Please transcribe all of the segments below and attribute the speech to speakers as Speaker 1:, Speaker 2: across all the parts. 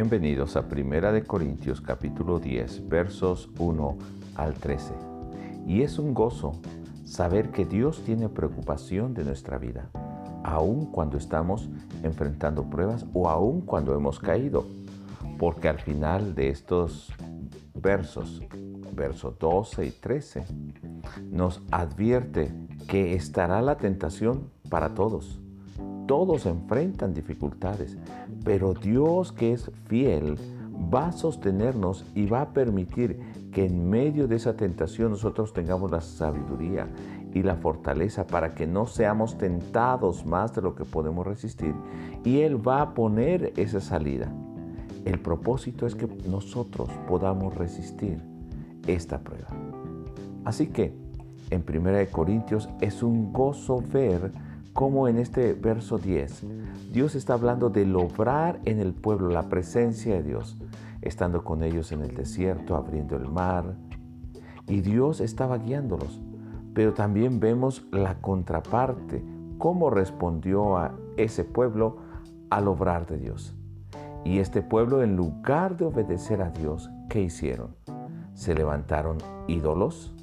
Speaker 1: Bienvenidos a Primera de Corintios capítulo 10 versos 1 al 13. Y es un gozo saber que Dios tiene preocupación de nuestra vida, aun cuando estamos enfrentando pruebas o aun cuando hemos caído, porque al final de estos versos, versos 12 y 13, nos advierte que estará la tentación para todos todos enfrentan dificultades, pero Dios que es fiel va a sostenernos y va a permitir que en medio de esa tentación nosotros tengamos la sabiduría y la fortaleza para que no seamos tentados más de lo que podemos resistir. Y Él va a poner esa salida. El propósito es que nosotros podamos resistir esta prueba. Así que en 1 Corintios es un gozo ver como en este verso 10, Dios está hablando del obrar en el pueblo, la presencia de Dios, estando con ellos en el desierto, abriendo el mar. Y Dios estaba guiándolos. Pero también vemos la contraparte, cómo respondió a ese pueblo al obrar de Dios. Y este pueblo, en lugar de obedecer a Dios, ¿qué hicieron? Se levantaron ídolos,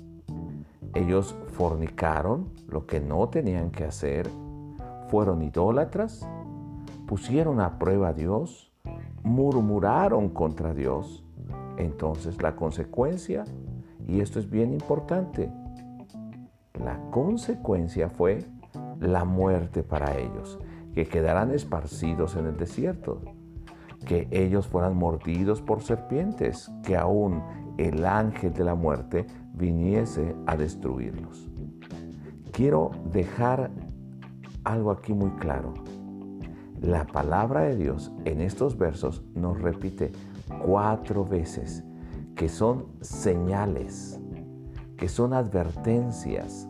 Speaker 1: ellos fornicaron lo que no tenían que hacer, fueron idólatras, pusieron a prueba a Dios, murmuraron contra Dios. Entonces la consecuencia, y esto es bien importante, la consecuencia fue la muerte para ellos, que quedarán esparcidos en el desierto, que ellos fueran mordidos por serpientes, que aún el ángel de la muerte viniese a destruirlos. Quiero dejar algo aquí muy claro. La palabra de Dios en estos versos nos repite cuatro veces que son señales, que son advertencias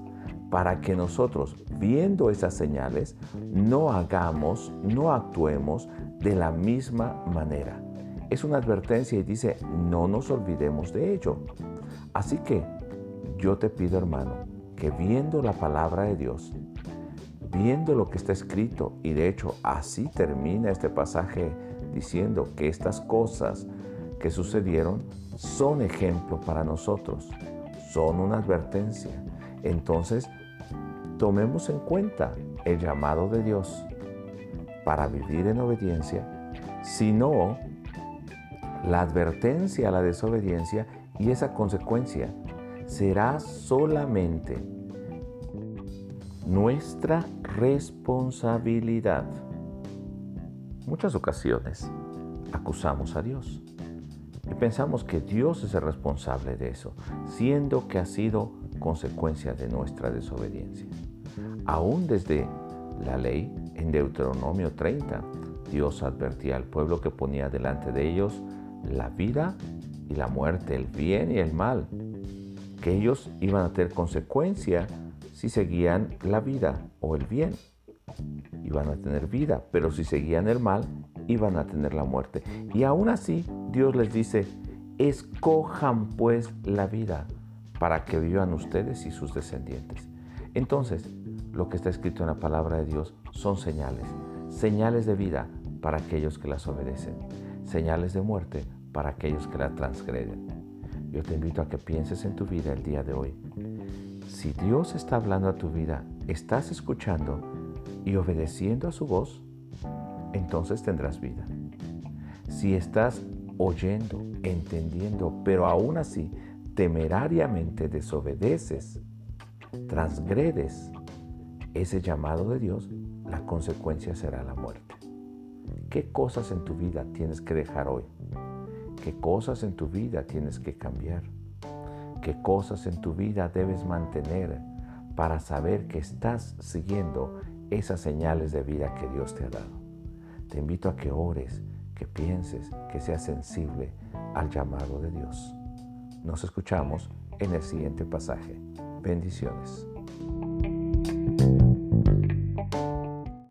Speaker 1: para que nosotros, viendo esas señales, no hagamos, no actuemos de la misma manera. Es una advertencia y dice, no nos olvidemos de ello. Así que yo te pido, hermano, que viendo la palabra de Dios, viendo lo que está escrito, y de hecho así termina este pasaje diciendo que estas cosas que sucedieron son ejemplo para nosotros, son una advertencia. Entonces, tomemos en cuenta el llamado de Dios para vivir en obediencia, si no, la advertencia a la desobediencia y esa consecuencia será solamente nuestra responsabilidad. Muchas ocasiones acusamos a Dios y pensamos que Dios es el responsable de eso, siendo que ha sido consecuencia de nuestra desobediencia. Aún desde la ley, en Deuteronomio 30, Dios advertía al pueblo que ponía delante de ellos la vida y la muerte, el bien y el mal, que ellos iban a tener consecuencia si seguían la vida o el bien, iban a tener vida, pero si seguían el mal, iban a tener la muerte. Y aún así, Dios les dice, escojan pues la vida para que vivan ustedes y sus descendientes. Entonces, lo que está escrito en la palabra de Dios son señales, señales de vida para aquellos que las obedecen, señales de muerte para aquellos que la transgreden. Yo te invito a que pienses en tu vida el día de hoy si Dios está hablando a tu vida, estás escuchando y obedeciendo a su voz, entonces tendrás vida. Si estás oyendo, entendiendo, pero aún así temerariamente desobedeces, transgredes ese llamado de Dios, la consecuencia será la muerte. ¿Qué cosas en tu vida tienes que dejar hoy? ¿Qué cosas en tu vida tienes que cambiar? qué cosas en tu vida debes mantener para saber que estás siguiendo esas señales de vida que Dios te ha dado. Te invito a que ores, que pienses, que seas sensible al llamado de Dios. Nos escuchamos en el siguiente pasaje. Bendiciones.